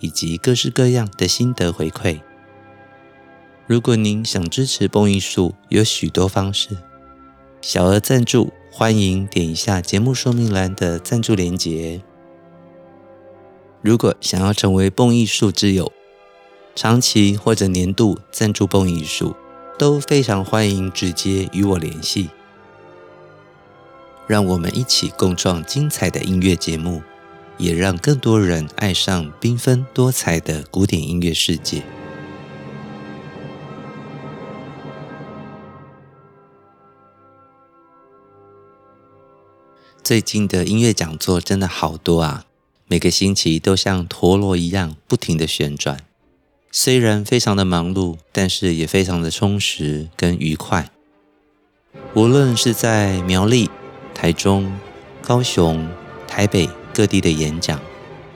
以及各式各样的心得回馈。如果您想支持蹦艺术，有许多方式。小额赞助，欢迎点一下节目说明栏的赞助连结。如果想要成为蹦艺术之友，长期或者年度赞助蹦艺术，都非常欢迎直接与我联系。让我们一起共创精彩的音乐节目。也让更多人爱上缤纷多彩的古典音乐世界。最近的音乐讲座真的好多啊，每个星期都像陀螺一样不停的旋转。虽然非常的忙碌，但是也非常的充实跟愉快。无论是在苗栗、台中、高雄、台北。各地的演讲，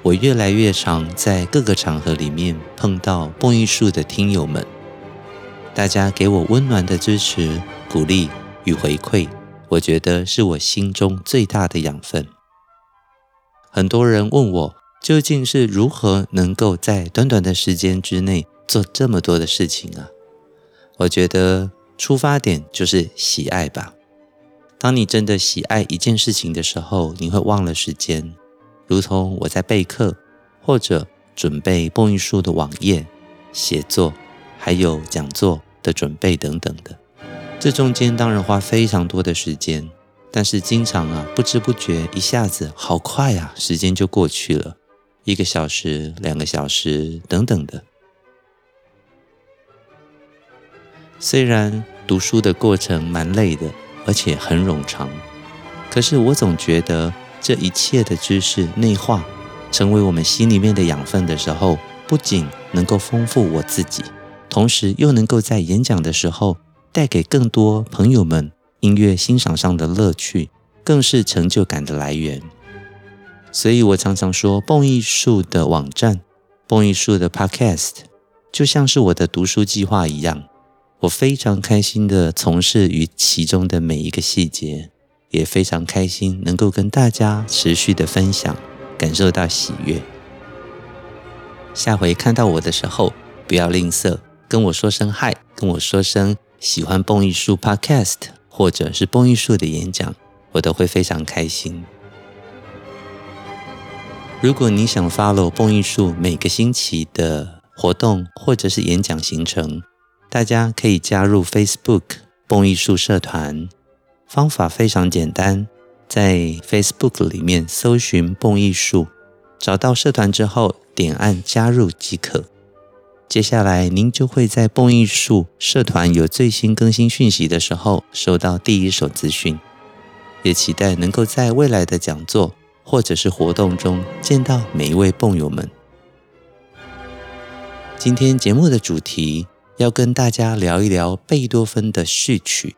我越来越常在各个场合里面碰到蹦艺术的听友们，大家给我温暖的支持、鼓励与回馈，我觉得是我心中最大的养分。很多人问我，究竟是如何能够在短短的时间之内做这么多的事情啊？我觉得出发点就是喜爱吧。当你真的喜爱一件事情的时候，你会忘了时间。如同我在备课，或者准备播音术的网页、写作，还有讲座的准备等等的，这中间当然花非常多的时间，但是经常啊，不知不觉一下子好快啊，时间就过去了，一个小时、两个小时等等的。虽然读书的过程蛮累的，而且很冗长，可是我总觉得。这一切的知识内化，成为我们心里面的养分的时候，不仅能够丰富我自己，同时又能够在演讲的时候带给更多朋友们音乐欣赏上的乐趣，更是成就感的来源。所以我常常说，蹦艺术的网站、蹦艺术的 Podcast，就像是我的读书计划一样，我非常开心地从事于其中的每一个细节。也非常开心能够跟大家持续的分享，感受到喜悦。下回看到我的时候，不要吝啬，跟我说声嗨，跟我说声喜欢蹦艺术 Podcast 或者是蹦艺术的演讲，我都会非常开心。如果你想 follow 蹦艺术每个星期的活动或者是演讲行程，大家可以加入 Facebook 蹦艺术社团。方法非常简单，在 Facebook 里面搜寻“蹦艺术”，找到社团之后，点按加入即可。接下来，您就会在蹦艺术社团有最新更新讯息的时候，收到第一手资讯。也期待能够在未来的讲座或者是活动中见到每一位蹦友们。今天节目的主题要跟大家聊一聊贝多芬的序曲。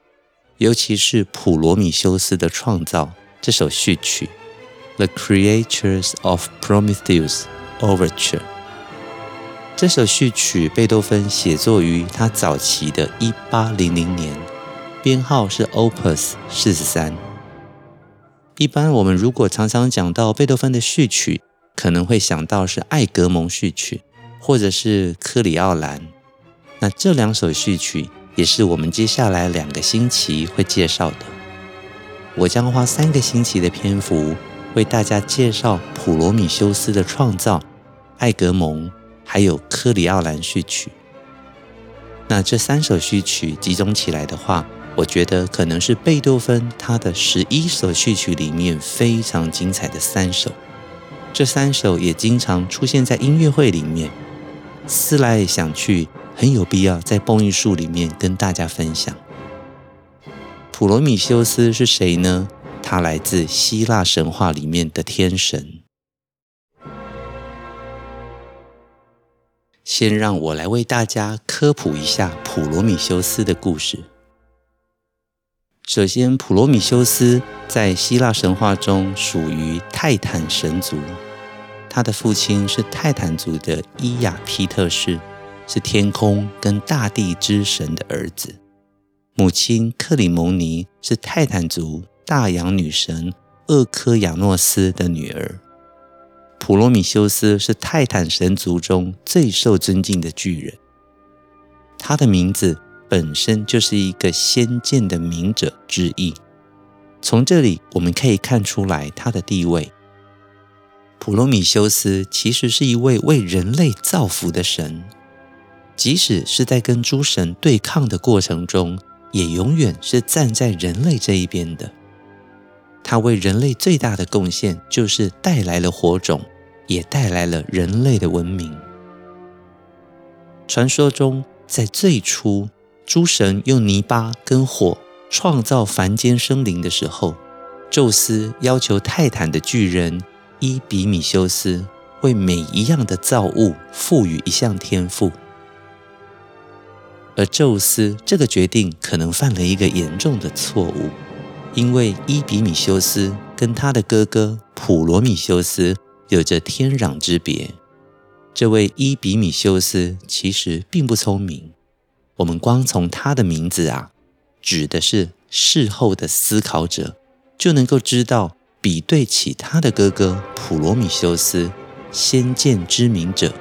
尤其是普罗米修斯的创造这首序曲，《The Creatures of Prometheus Overture》。这首序曲，贝多芬写作于他早期的一八零零年，编号是 Opus 四十三。一般我们如果常常讲到贝多芬的序曲，可能会想到是艾格蒙序曲，或者是克里奥兰。那这两首序曲。也是我们接下来两个星期会介绍的。我将花三个星期的篇幅为大家介绍普罗米修斯的创造、艾格蒙，还有科里奥兰序曲。那这三首序曲集中起来的话，我觉得可能是贝多芬他的十一首序曲里面非常精彩的三首。这三首也经常出现在音乐会里面。思来想去。很有必要在蹦艺术里面跟大家分享。普罗米修斯是谁呢？他来自希腊神话里面的天神。先让我来为大家科普一下普罗米修斯的故事。首先，普罗米修斯在希腊神话中属于泰坦神族，他的父亲是泰坦族的伊亚皮特士，是天空跟大地之神的儿子；母亲克里蒙尼是泰坦族大洋女神厄科亚诺斯的女儿。普罗米修斯是泰坦神族中最受尊敬的巨人，他的名字本身就是一个先见的明者之意。从这里我们可以看出来他的地位。普罗米修斯其实是一位为人类造福的神，即使是在跟诸神对抗的过程中，也永远是站在人类这一边的。他为人类最大的贡献就是带来了火种。也带来了人类的文明。传说中，在最初，诸神用泥巴跟火创造凡间生灵的时候，宙斯要求泰坦的巨人伊比米修斯为每一样的造物赋予一项天赋。而宙斯这个决定可能犯了一个严重的错误，因为伊比米修斯跟他的哥哥普罗米修斯。有着天壤之别。这位伊比米修斯其实并不聪明。我们光从他的名字啊，指的是事后的思考者，就能够知道，比对起他的哥哥普罗米修斯，先见之明者，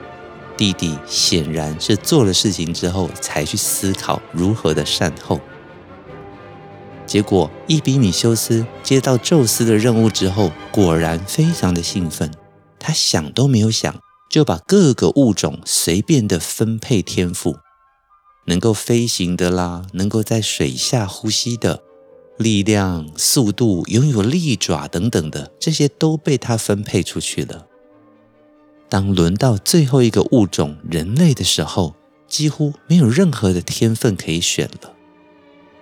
弟弟显然是做了事情之后才去思考如何的善后。结果，伊比米修斯接到宙斯的任务之后，果然非常的兴奋。他想都没有想，就把各个物种随便的分配天赋，能够飞行的啦，能够在水下呼吸的，力量、速度、拥有利爪等等的，这些都被他分配出去了。当轮到最后一个物种人类的时候，几乎没有任何的天分可以选了。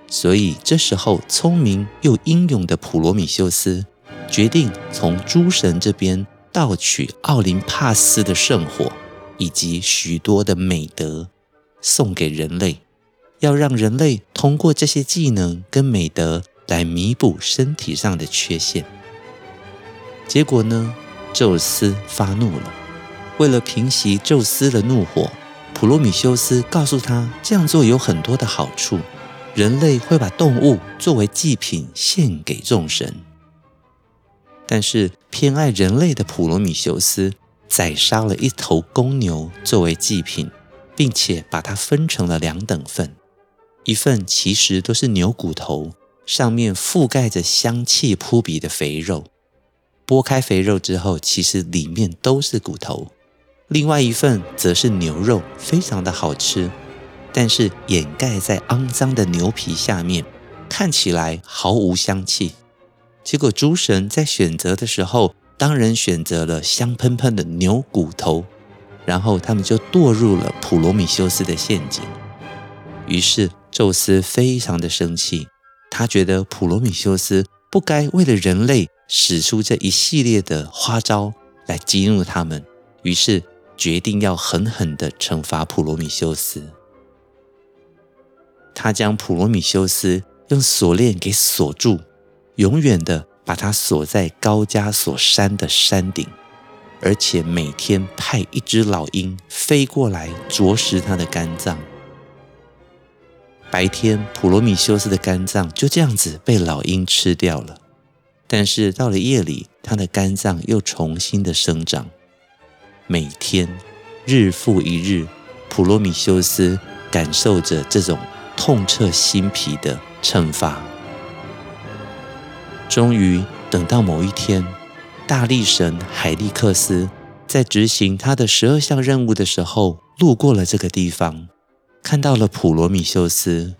所以这时候，聪明又英勇的普罗米修斯决定从诸神这边。盗取奥林帕斯的圣火，以及许多的美德，送给人类，要让人类通过这些技能跟美德来弥补身体上的缺陷。结果呢，宙斯发怒了。为了平息宙斯的怒火，普罗米修斯告诉他，这样做有很多的好处，人类会把动物作为祭品献给众神。但是偏爱人类的普罗米修斯宰杀了一头公牛作为祭品，并且把它分成了两等份，一份其实都是牛骨头，上面覆盖着香气扑鼻的肥肉，剥开肥肉之后，其实里面都是骨头；另外一份则是牛肉，非常的好吃，但是掩盖在肮脏的牛皮下面，看起来毫无香气。结果诸神在选择的时候，当然选择了香喷喷的牛骨头，然后他们就堕入了普罗米修斯的陷阱。于是宙斯非常的生气，他觉得普罗米修斯不该为了人类使出这一系列的花招来激怒他们，于是决定要狠狠地惩罚普罗米修斯。他将普罗米修斯用锁链给锁住。永远的把他锁在高加索山的山顶，而且每天派一只老鹰飞过来啄食他的肝脏。白天，普罗米修斯的肝脏就这样子被老鹰吃掉了，但是到了夜里，他的肝脏又重新的生长。每天，日复一日，普罗米修斯感受着这种痛彻心脾的惩罚。终于等到某一天，大力神海利克斯在执行他的十二项任务的时候，路过了这个地方，看到了普罗米修斯，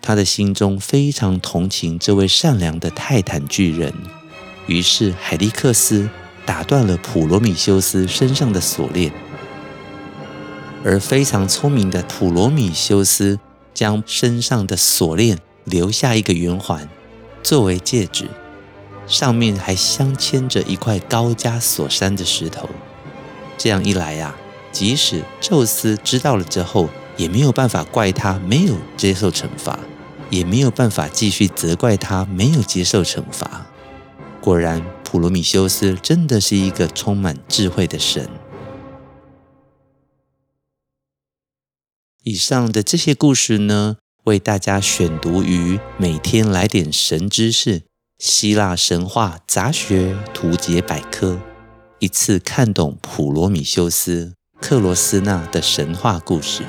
他的心中非常同情这位善良的泰坦巨人，于是海利克斯打断了普罗米修斯身上的锁链，而非常聪明的普罗米修斯将身上的锁链留下一个圆环，作为戒指。上面还镶嵌着一块高加索山的石头，这样一来呀，即使宙斯知道了之后，也没有办法怪他没有接受惩罚，也没有办法继续责怪他没有接受惩罚。果然，普罗米修斯真的是一个充满智慧的神。以上的这些故事呢，为大家选读于每天来点神知识——希腊神话杂学图解百科，一次看懂普罗米修斯、克罗斯纳的神话故事。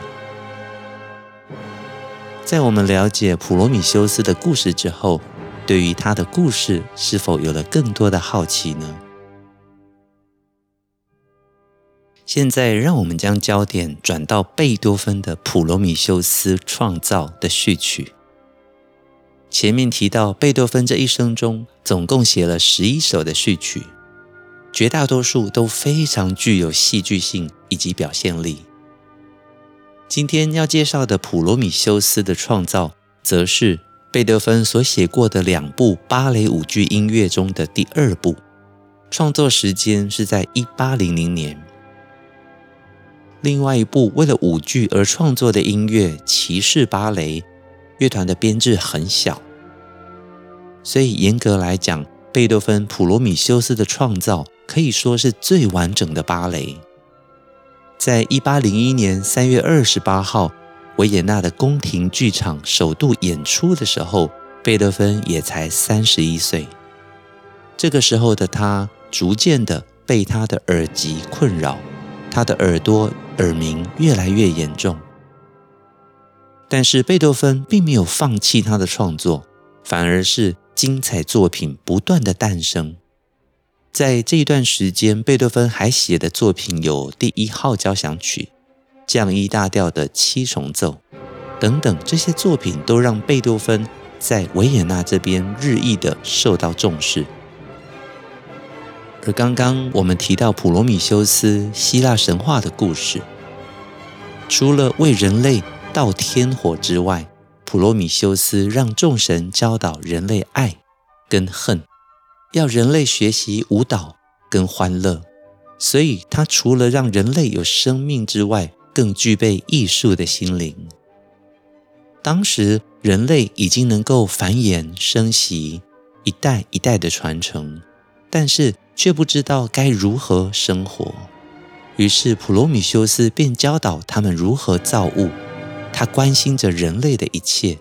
在我们了解普罗米修斯的故事之后，对于他的故事是否有了更多的好奇呢？现在，让我们将焦点转到贝多芬的《普罗米修斯创造》的序曲。前面提到，贝多芬这一生中总共写了十一首的序曲，绝大多数都非常具有戏剧性以及表现力。今天要介绍的《普罗米修斯的创造》，则是贝多芬所写过的两部芭蕾舞剧音乐中的第二部，创作时间是在一八零零年。另外一部为了舞剧而创作的音乐《骑士芭蕾》，乐团的编制很小，所以严格来讲，贝多芬《普罗米修斯的创造》可以说是最完整的芭蕾。在一八零一年三月二十八号，维也纳的宫廷剧场首度演出的时候，贝多芬也才三十一岁。这个时候的他，逐渐的被他的耳疾困扰，他的耳朵耳鸣越来越严重。但是贝多芬并没有放弃他的创作，反而是精彩作品不断的诞生。在这一段时间，贝多芬还写的作品有第一号交响曲、降 E 大调的七重奏等等，这些作品都让贝多芬在维也纳这边日益的受到重视。而刚刚我们提到普罗米修斯希腊神话的故事，除了为人类倒天火之外，普罗米修斯让众神教导人类爱跟恨。要人类学习舞蹈跟欢乐，所以他除了让人类有生命之外，更具备艺术的心灵。当时人类已经能够繁衍生息，一代一代的传承，但是却不知道该如何生活。于是普罗米修斯便教导他们如何造物。他关心着人类的一切，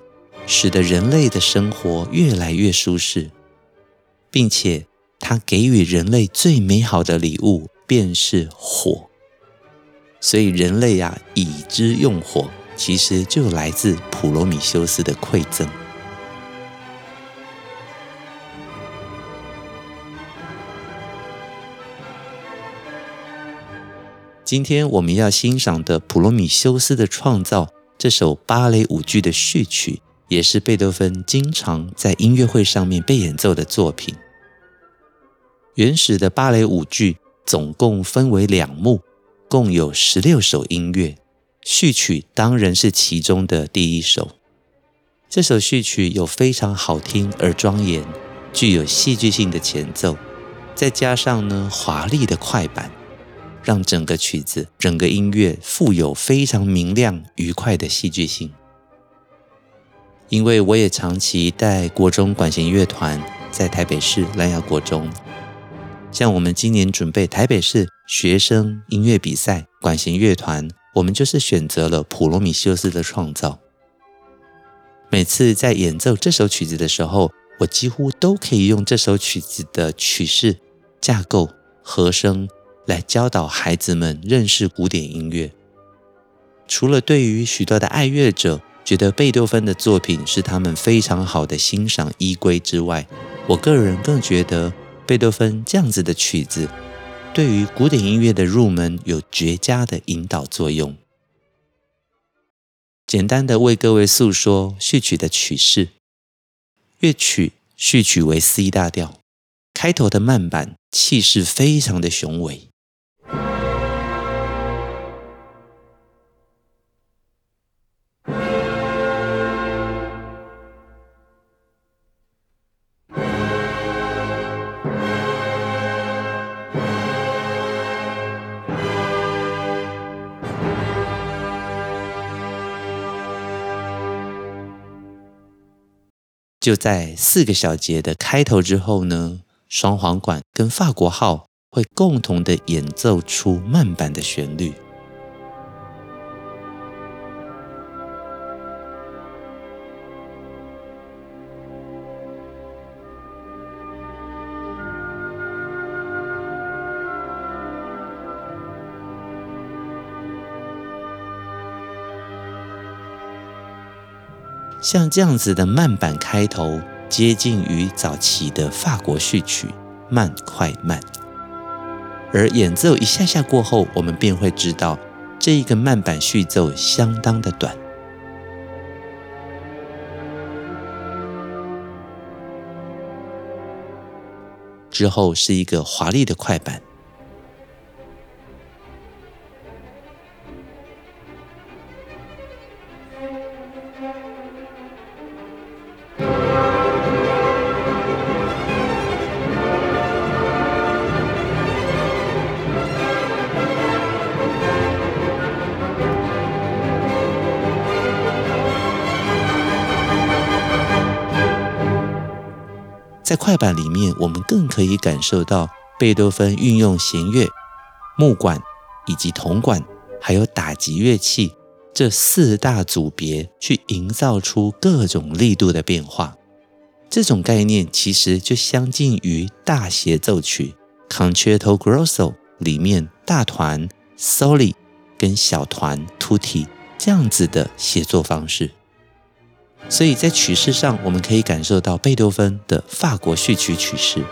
使得人类的生活越来越舒适。并且，他给予人类最美好的礼物便是火。所以，人类呀、啊，已知用火，其实就来自普罗米修斯的馈赠。今天我们要欣赏的《普罗米修斯的创造》这首芭蕾舞剧的序曲。也是贝多芬经常在音乐会上面被演奏的作品。原始的芭蕾舞剧总共分为两幕，共有十六首音乐，序曲当然是其中的第一首。这首序曲有非常好听而庄严、具有戏剧性的前奏，再加上呢华丽的快板，让整个曲子、整个音乐富有非常明亮、愉快的戏剧性。因为我也长期带国中管弦乐团在台北市兰雅国中，像我们今年准备台北市学生音乐比赛管弦乐团，我们就是选择了普罗米修斯的创造。每次在演奏这首曲子的时候，我几乎都可以用这首曲子的曲式、架构、和声来教导孩子们认识古典音乐。除了对于许多的爱乐者，觉得贝多芬的作品是他们非常好的欣赏依归之外，我个人更觉得贝多芬这样子的曲子，对于古典音乐的入门有绝佳的引导作用。简单的为各位诉说序曲的曲式：乐曲序曲为 C 大调，开头的慢板气势非常的雄伟。就在四个小节的开头之后呢，双簧管跟法国号会共同的演奏出慢板的旋律。像这样子的慢板开头，接近于早期的法国序曲，慢快慢。而演奏一下下过后，我们便会知道这一个慢板序奏相当的短，之后是一个华丽的快板。在快板里面，我们更可以感受到贝多芬运用弦乐、木管以及铜管，还有打击乐器这四大组别，去营造出各种力度的变化。这种概念其实就相近于大协奏曲 （Concerto Grosso） 里面大团 （Soli） 跟小团 （Tutti） 这样子的写作方式。所以在曲式上，我们可以感受到贝多芬的法国序曲曲式；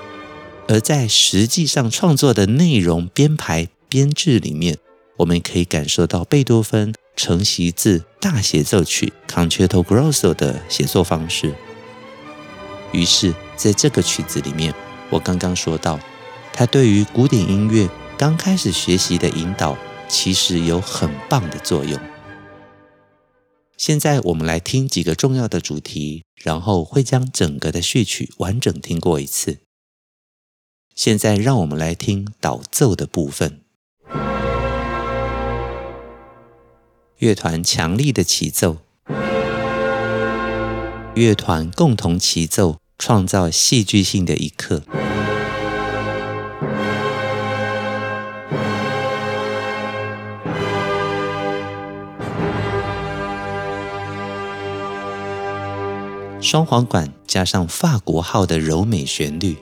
而在实际上创作的内容、编排、编制里面，我们可以感受到贝多芬承袭自大协奏曲 （Concerto Grosso） 的写作方式。于是，在这个曲子里面，我刚刚说到，他对于古典音乐刚开始学习的引导，其实有很棒的作用。现在我们来听几个重要的主题，然后会将整个的序曲完整听过一次。现在让我们来听导奏的部分，乐团强力的齐奏，乐团共同齐奏，创造戏剧性的一刻。双簧管加上法国号的柔美旋律。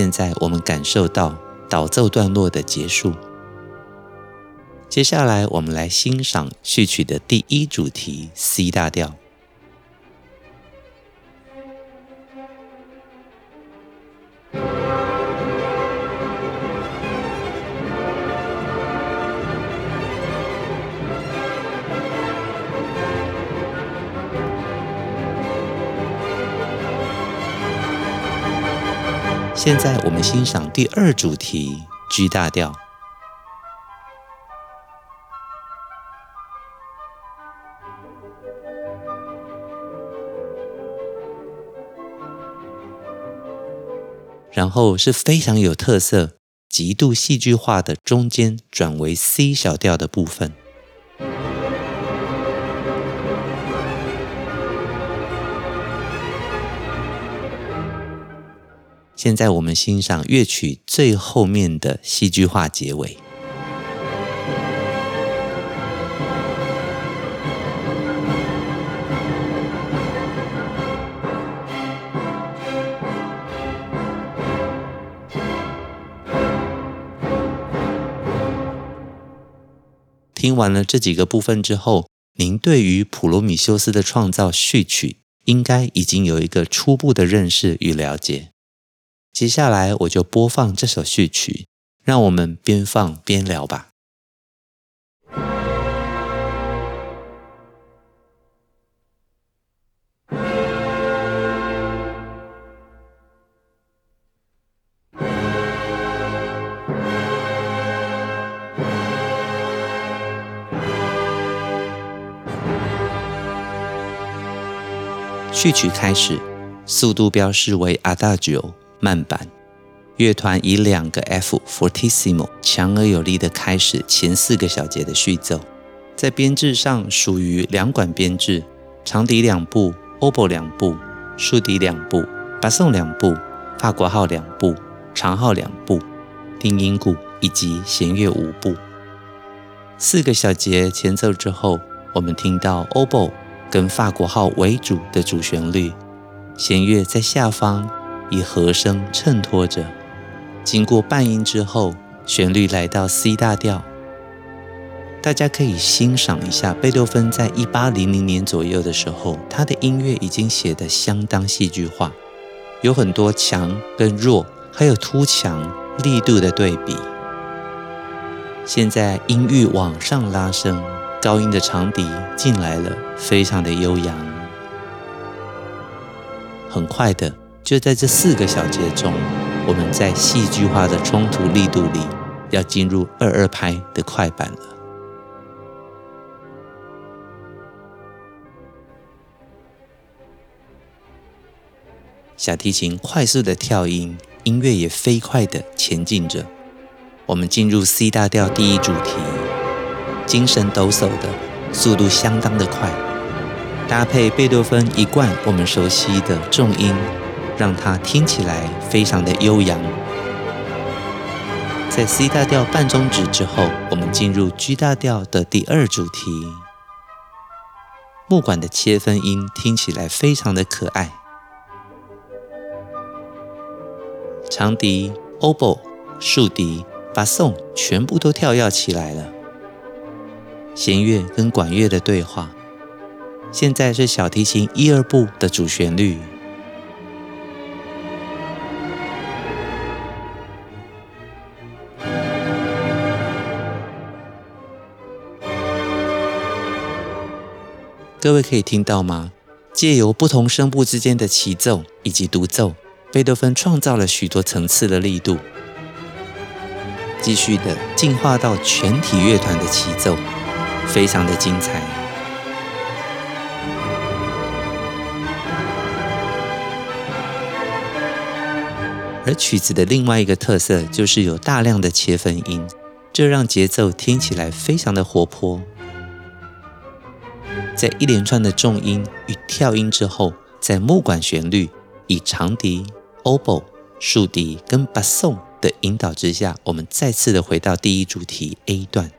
现在我们感受到导奏段落的结束。接下来，我们来欣赏序曲的第一主题 C 大调。现在我们欣赏第二主题 G 大调。然后是非常有特色、极度戏剧化的中间转为 C 小调的部分。现在我们欣赏乐曲最后面的戏剧化结尾。听完了这几个部分之后您对于普罗米修斯的创造序曲应该已经有一个初步的认识与了解。接下来我就播放这首序曲，让我们边放边聊吧。序曲开始，速度标示为 Adagio 慢板。乐团以两个 F fortissimo 强而有力的开始前四个小节的序奏。在编制上属于两管编制，长笛两部，obo 两部，竖笛两部，巴松两部，法国号两部，长号两部，定音鼓以及弦乐五部。四个小节前奏之后，我们听到 obo 跟法国号为主的主旋律，弦乐在下方以和声衬托着。经过半音之后，旋律来到 C 大调。大家可以欣赏一下贝多芬在一八零零年左右的时候，他的音乐已经写得相当戏剧化，有很多强跟弱，还有突强力度的对比。现在音域往上拉升。高音的长笛进来了，非常的悠扬。很快的，就在这四个小节中，我们在戏剧化的冲突力度里，要进入二二拍的快板了。小提琴快速的跳音，音乐也飞快的前进着。我们进入 C 大调第一主题。精神抖擞的速度相当的快，搭配贝多芬一贯我们熟悉的重音，让它听起来非常的悠扬。在 C 大调半终止之后，我们进入 G 大调的第二主题。木管的切分音听起来非常的可爱，长笛、oboe、竖笛、巴松全部都跳跃起来了。弦乐跟管乐的对话，现在是小提琴一二部的主旋律。各位可以听到吗？借由不同声部之间的齐奏以及独奏，贝多芬创造了许多层次的力度。继续的进化到全体乐团的齐奏。非常的精彩，而曲子的另外一个特色就是有大量的切分音，这让节奏听起来非常的活泼。在一连串的重音与跳音之后，在木管旋律以长笛、oboe、竖笛跟巴松的引导之下，我们再次的回到第一主题 A 段。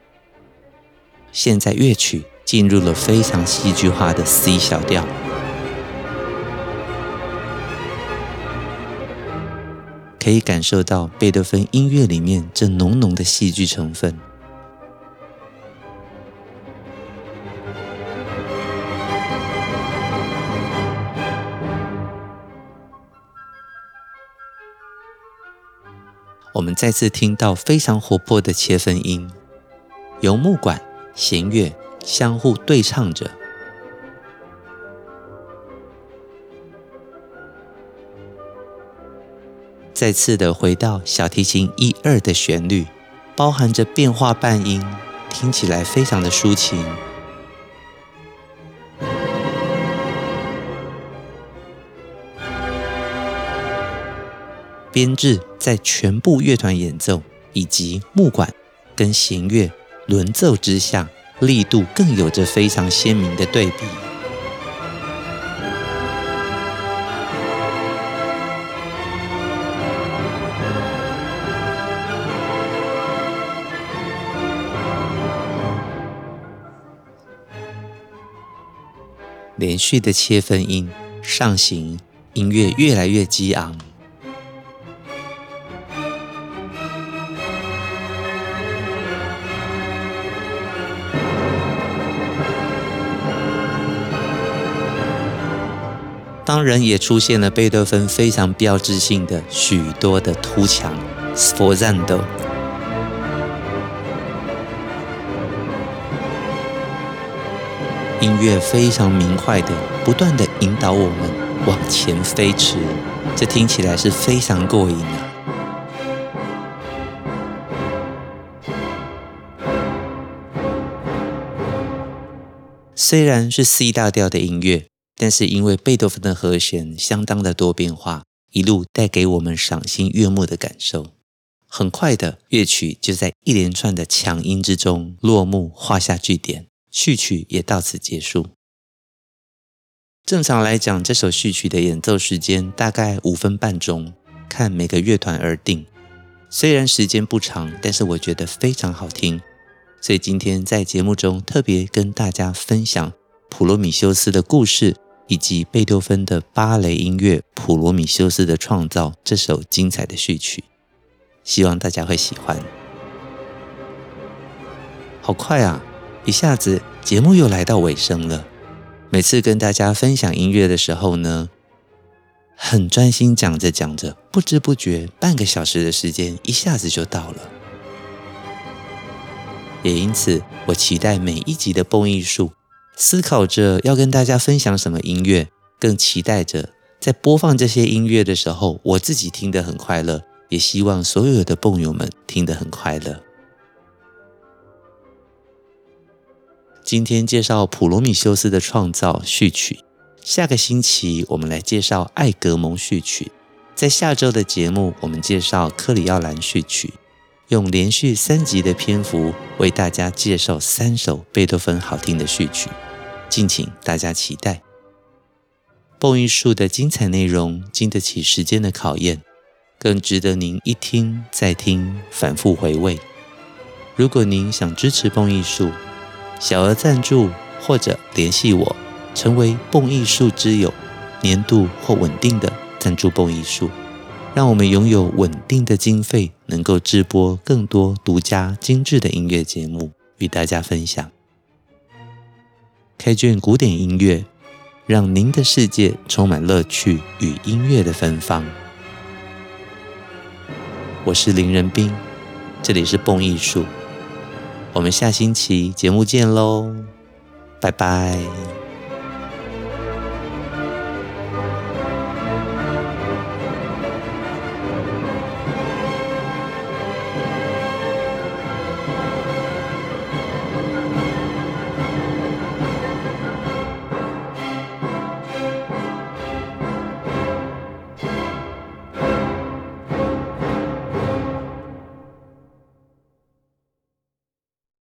现在乐曲进入了非常戏剧化的 C 小调，可以感受到贝多芬音乐里面这浓浓的戏剧成分。再次听到非常活泼的切分音，由木管。弦乐相互对唱着，再次的回到小提琴一二的旋律，包含着变化半音，听起来非常的抒情。编制在全部乐团演奏以及木管跟弦乐。轮奏之下，力度更有着非常鲜明的对比。连续的切分音上行，音乐越来越激昂。当然也出现了贝多芬非常标志性的许多的突墙 （sforzando）。音乐非常明快的，不断的引导我们往前飞驰，这听起来是非常过瘾的。虽然是 C 大调的音乐，但是因为贝多芬的和弦相当的多变化，一路带给我们赏心悦目的感受。很快的，乐曲就在一连串的强音之中落幕，画下句点，序曲也到此结束。正常来讲，这首序曲的演奏时间大概五分半钟，看每个乐团而定。虽然时间不长，但是我觉得非常好听。所以今天在节目中特别跟大家分享普罗米修斯的故事，以及贝多芬的芭蕾音乐《普罗米修斯的创造》这首精彩的序曲，希望大家会喜欢。好快啊，一下子节目又来到尾声了。每次跟大家分享音乐的时候呢，很专心讲着讲着，不知不觉半个小时的时间一下子就到了。也因此，我期待每一集的蹦艺术，思考着要跟大家分享什么音乐，更期待着在播放这些音乐的时候，我自己听得很快乐，也希望所有的蹦友们听得很快乐。今天介绍普罗米修斯的创造序曲，下个星期我们来介绍艾格蒙序曲，在下周的节目我们介绍克里奥兰序曲。用连续三集的篇幅为大家介绍三首贝多芬好听的序曲，敬请大家期待。蹦艺术的精彩内容经得起时间的考验，更值得您一听再听，反复回味。如果您想支持蹦艺术，小额赞助或者联系我，成为蹦艺术之友，年度或稳定的赞助蹦艺术。让我们拥有稳定的经费，能够制播更多独家精致的音乐节目与大家分享。开卷古典音乐，让您的世界充满乐趣与音乐的芬芳。我是林仁斌，这里是蹦艺术。我们下星期节目见喽，拜拜。